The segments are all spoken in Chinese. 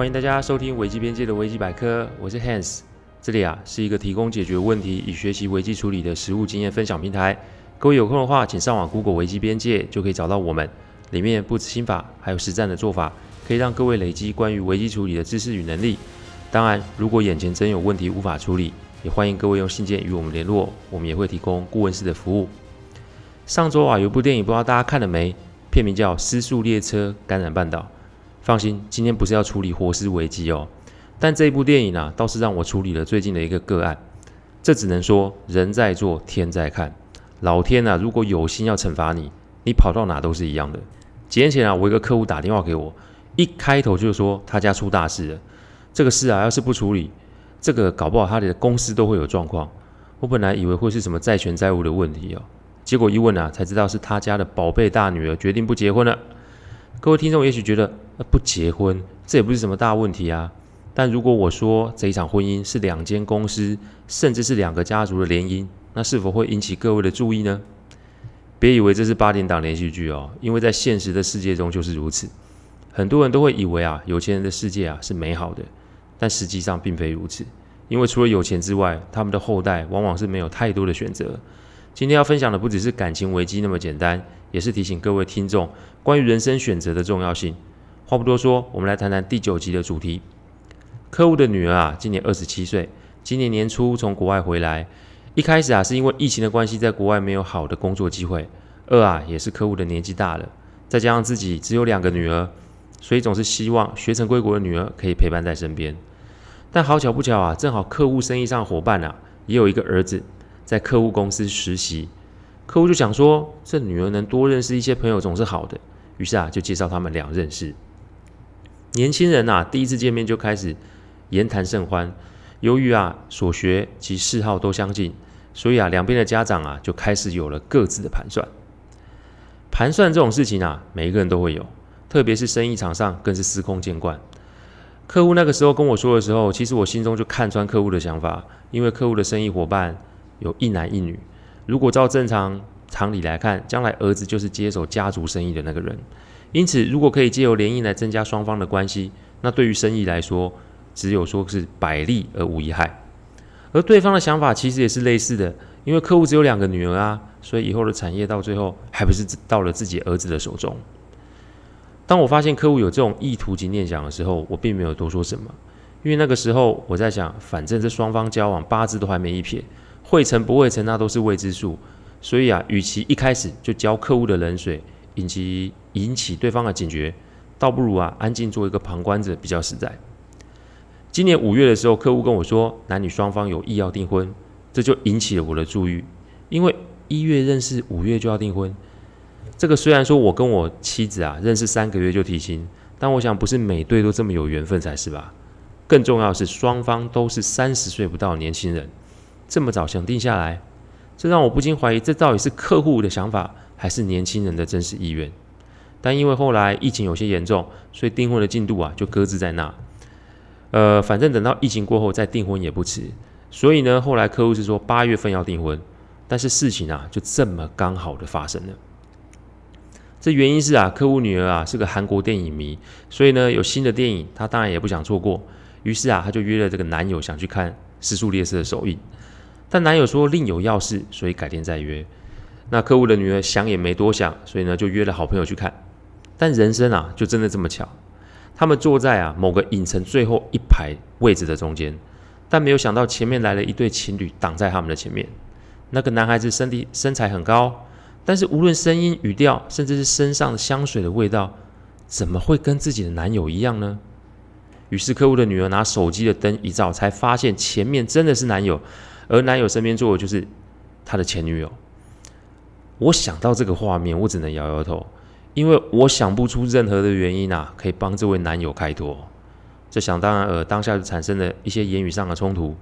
欢迎大家收听危机边界的危机百科，我是 Hans，这里啊是一个提供解决问题与学习危机处理的实务经验分享平台。各位有空的话，请上网 Google 危机边界，就可以找到我们。里面不止心法，还有实战的做法，可以让各位累积关于危机处理的知识与能力。当然，如果眼前真有问题无法处理，也欢迎各位用信件与我们联络，我们也会提供顾问式的服务。上周啊，有部电影不知道大家看了没？片名叫《失速列车感染半岛》。放心，今天不是要处理活尸危机哦。但这部电影啊，倒是让我处理了最近的一个个案。这只能说人在做，天在看。老天啊，如果有心要惩罚你，你跑到哪都是一样的。几天前啊，我一个客户打电话给我，一开头就说他家出大事了。这个事啊，要是不处理，这个搞不好他的公司都会有状况。我本来以为会是什么债权债务的问题哦。结果一问啊，才知道是他家的宝贝大女儿决定不结婚了。各位听众也许觉得，不结婚这也不是什么大问题啊。但如果我说这一场婚姻是两间公司，甚至是两个家族的联姻，那是否会引起各位的注意呢？别以为这是八点档连续剧哦，因为在现实的世界中就是如此。很多人都会以为啊，有钱人的世界啊是美好的，但实际上并非如此。因为除了有钱之外，他们的后代往往是没有太多的选择。今天要分享的不只是感情危机那么简单，也是提醒各位听众关于人生选择的重要性。话不多说，我们来谈谈第九集的主题。客户的女儿啊，今年二十七岁，今年年初从国外回来。一开始啊，是因为疫情的关系，在国外没有好的工作机会。二啊，也是客户的年纪大了，再加上自己只有两个女儿，所以总是希望学成归国的女儿可以陪伴在身边。但好巧不巧啊，正好客户生意上伙伴啊，也有一个儿子。在客户公司实习，客户就想说，这女儿能多认识一些朋友总是好的，于是啊，就介绍他们俩认识。年轻人啊，第一次见面就开始言谈甚欢。由于啊，所学及嗜好都相近，所以啊，两边的家长啊，就开始有了各自的盘算。盘算这种事情啊，每一个人都会有，特别是生意场上更是司空见惯。客户那个时候跟我说的时候，其实我心中就看穿客户的想法，因为客户的生意伙伴。有一男一女，如果照正常常理来看，将来儿子就是接手家族生意的那个人。因此，如果可以借由联姻来增加双方的关系，那对于生意来说，只有说是百利而无一害。而对方的想法其实也是类似的，因为客户只有两个女儿啊，所以以后的产业到最后还不是到了自己儿子的手中。当我发现客户有这种意图及念想的时候，我并没有多说什么，因为那个时候我在想，反正这双方交往八字都还没一撇。会成不会成，那都是未知数。所以啊，与其一开始就浇客户的冷水，以及引起对方的警觉，倒不如啊，安静做一个旁观者比较实在。今年五月的时候，客户跟我说，男女双方有意要订婚，这就引起了我的注意。因为一月认识，五月就要订婚，这个虽然说我跟我妻子啊认识三个月就提亲，但我想不是每对都这么有缘分才是吧？更重要是，双方都是三十岁不到的年轻人。这么早想定下来，这让我不禁怀疑，这到底是客户的想法，还是年轻人的真实意愿？但因为后来疫情有些严重，所以订婚的进度啊就搁置在那。呃，反正等到疫情过后再订婚也不迟。所以呢，后来客户是说八月份要订婚，但是事情啊就这么刚好的发生了。这原因是啊，客户女儿啊是个韩国电影迷，所以呢有新的电影，她当然也不想错过。于是啊，她就约了这个男友想去看《失速列车》的首映。但男友说另有要事，所以改天再约。那客户的女儿想也没多想，所以呢就约了好朋友去看。但人生啊，就真的这么巧，他们坐在啊某个影城最后一排位置的中间，但没有想到前面来了一对情侣挡在他们的前面。那个男孩子身体身材很高，但是无论声音语调，甚至是身上的香水的味道，怎么会跟自己的男友一样呢？于是客户的女儿拿手机的灯一照，才发现前面真的是男友。而男友身边坐的就是他的前女友。我想到这个画面，我只能摇摇头，因为我想不出任何的原因啊，可以帮这位男友开脱。这想当然呃，当下就产生了一些言语上的冲突。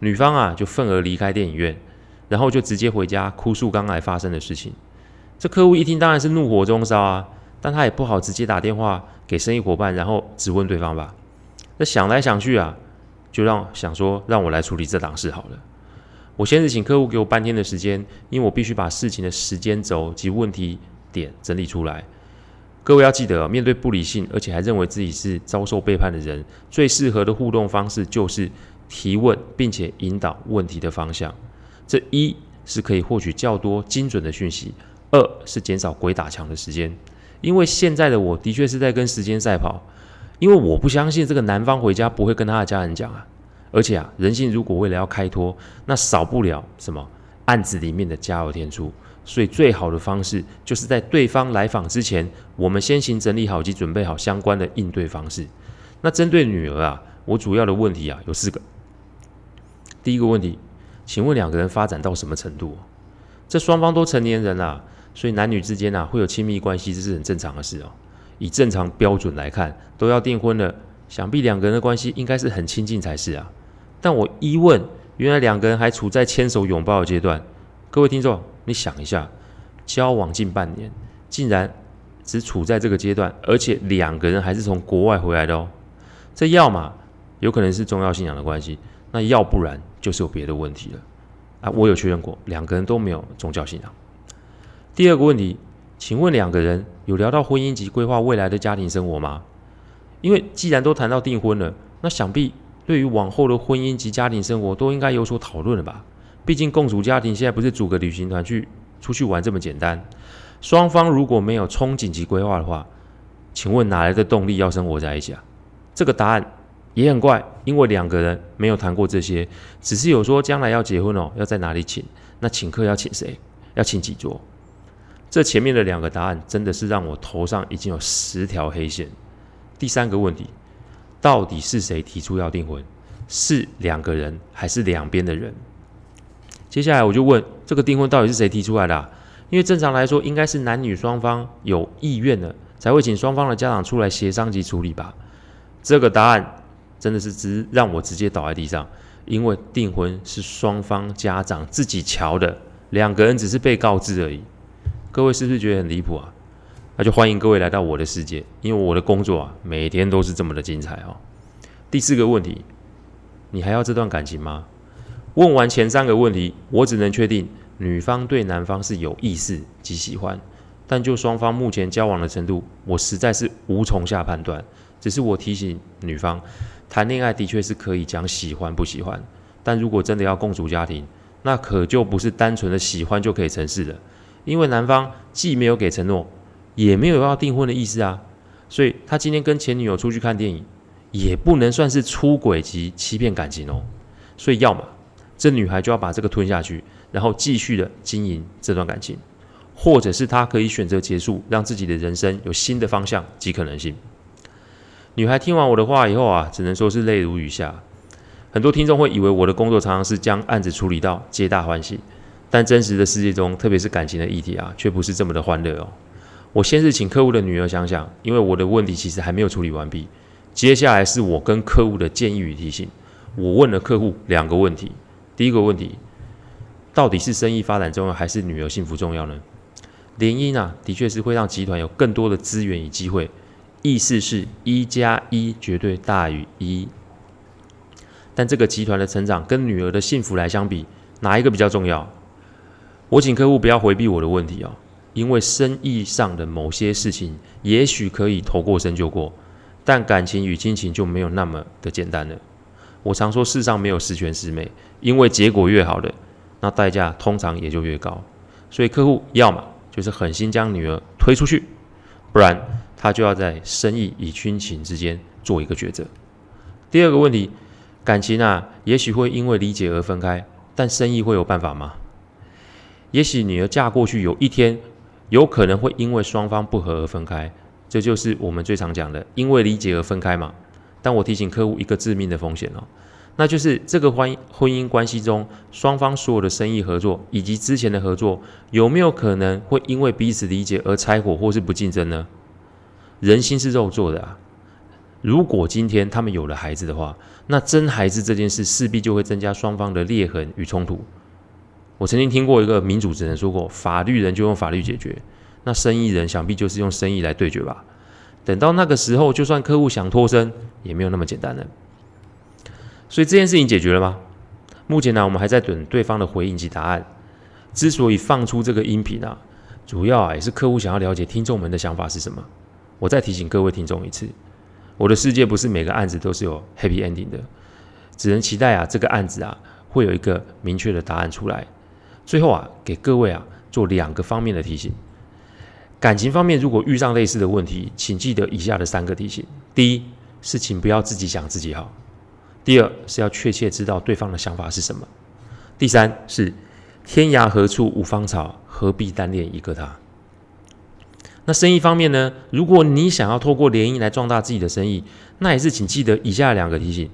女方啊，就愤而离开电影院，然后就直接回家哭诉刚才发生的事情。这客户一听，当然是怒火中烧啊，但他也不好直接打电话给生意伙伴，然后质问对方吧。那想来想去啊，就让想说让我来处理这档事好了。我先是请客户给我半天的时间，因为我必须把事情的时间轴及问题点整理出来。各位要记得，面对不理性而且还认为自己是遭受背叛的人，最适合的互动方式就是提问，并且引导问题的方向。这一是可以获取较多精准的讯息，二是减少鬼打墙的时间。因为现在的我的确是在跟时间赛跑，因为我不相信这个男方回家不会跟他的家人讲啊。而且啊，人性如果为了要开脱，那少不了什么案子里面的加油添醋。所以，最好的方式就是在对方来访之前，我们先行整理好及准备好相关的应对方式。那针对女儿啊，我主要的问题啊有四个。第一个问题，请问两个人发展到什么程度？这双方都成年人了，所以男女之间啊会有亲密关系，这是很正常的事哦。以正常标准来看，都要订婚了，想必两个人的关系应该是很亲近才是啊。但我一问，原来两个人还处在牵手拥抱的阶段。各位听众。你想一下，交往近半年，竟然只处在这个阶段，而且两个人还是从国外回来的哦。这要么有可能是宗教信仰的关系，那要不然就是有别的问题了啊！我有确认过，两个人都没有宗教信仰。第二个问题，请问两个人有聊到婚姻及规划未来的家庭生活吗？因为既然都谈到订婚了，那想必对于往后的婚姻及家庭生活都应该有所讨论了吧？毕竟共组家庭现在不是组个旅行团去出去玩这么简单。双方如果没有憧憬及规划的话，请问哪来的动力要生活在一起啊？这个答案也很怪，因为两个人没有谈过这些，只是有说将来要结婚哦，要在哪里请，那请客要请谁，要请几桌。这前面的两个答案真的是让我头上已经有十条黑线。第三个问题，到底是谁提出要订婚？是两个人还是两边的人？接下来我就问，这个订婚到底是谁提出来的？因为正常来说，应该是男女双方有意愿的，才会请双方的家长出来协商及处理吧。这个答案真的是直让我直接倒在地上，因为订婚是双方家长自己瞧的，两个人只是被告知而已。各位是不是觉得很离谱啊？那就欢迎各位来到我的世界，因为我的工作啊，每天都是这么的精彩哦。第四个问题，你还要这段感情吗？问完前三个问题，我只能确定女方对男方是有意思及喜欢，但就双方目前交往的程度，我实在是无从下判断。只是我提醒女方，谈恋爱的确是可以讲喜欢不喜欢，但如果真的要共组家庭，那可就不是单纯的喜欢就可以成事的。因为男方既没有给承诺，也没有要订婚的意思啊，所以他今天跟前女友出去看电影，也不能算是出轨及欺骗感情哦。所以要么。这女孩就要把这个吞下去，然后继续的经营这段感情，或者是她可以选择结束，让自己的人生有新的方向及可能性。女孩听完我的话以后啊，只能说是泪如雨下。很多听众会以为我的工作常常是将案子处理到皆大欢喜，但真实的世界中，特别是感情的议题啊，却不是这么的欢乐哦。我先是请客户的女儿想想，因为我的问题其实还没有处理完毕。接下来是我跟客户的建议与提醒。我问了客户两个问题。第一个问题，到底是生意发展重要，还是女儿幸福重要呢？联姻啊，的确是会让集团有更多的资源与机会，意思是一加一绝对大于一。但这个集团的成长跟女儿的幸福来相比，哪一个比较重要？我请客户不要回避我的问题哦，因为生意上的某些事情也许可以头过身就过，但感情与亲情就没有那么的简单了。我常说，世上没有十全十美，因为结果越好的，那代价通常也就越高。所以客户要么就是狠心将女儿推出去，不然他就要在生意与亲情之间做一个抉择。第二个问题，感情啊，也许会因为理解而分开，但生意会有办法吗？也许女儿嫁过去有一天，有可能会因为双方不和而分开，这就是我们最常讲的，因为理解而分开嘛。但我提醒客户一个致命的风险哦，那就是这个婚婚姻关系中，双方所有的生意合作以及之前的合作，有没有可能会因为彼此理解而拆伙或是不竞争呢？人心是肉做的啊，如果今天他们有了孩子的话，那争孩子这件事势必就会增加双方的裂痕与冲突。我曾经听过一个民主职人说过，法律人就用法律解决，那生意人想必就是用生意来对决吧。等到那个时候，就算客户想脱身，也没有那么简单了。所以这件事情解决了吗？目前呢，我们还在等对方的回应及答案。之所以放出这个音频啊，主要啊也是客户想要了解听众们的想法是什么。我再提醒各位听众一次，我的世界不是每个案子都是有 happy ending 的，只能期待啊，这个案子啊会有一个明确的答案出来。最后啊，给各位啊做两个方面的提醒。感情方面，如果遇上类似的问题，请记得以下的三个提醒：第一，是请不要自己想自己好；第二，是要确切知道对方的想法是什么；第三是天涯何处无芳草，何必单恋一个他。那生意方面呢？如果你想要透过联姻来壮大自己的生意，那也是请记得以下两个提醒：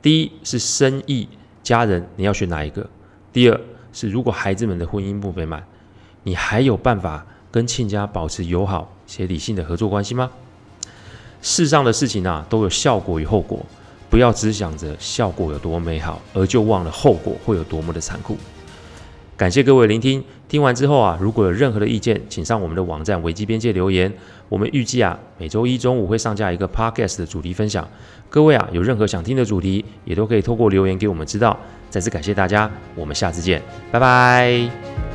第一是生意家人，你要选哪一个？第二是如果孩子们的婚姻不美满，你还有办法跟亲家保持友好且理性的合作关系吗？世上的事情啊，都有效果与后果，不要只想着效果有多美好，而就忘了后果会有多么的残酷。感谢各位聆听，听完之后啊，如果有任何的意见，请上我们的网站危机边界留言。我们预计啊，每周一中午会上架一个 podcast 的主题分享。各位啊，有任何想听的主题，也都可以透过留言给我们知道。再次感谢大家，我们下次见，拜拜。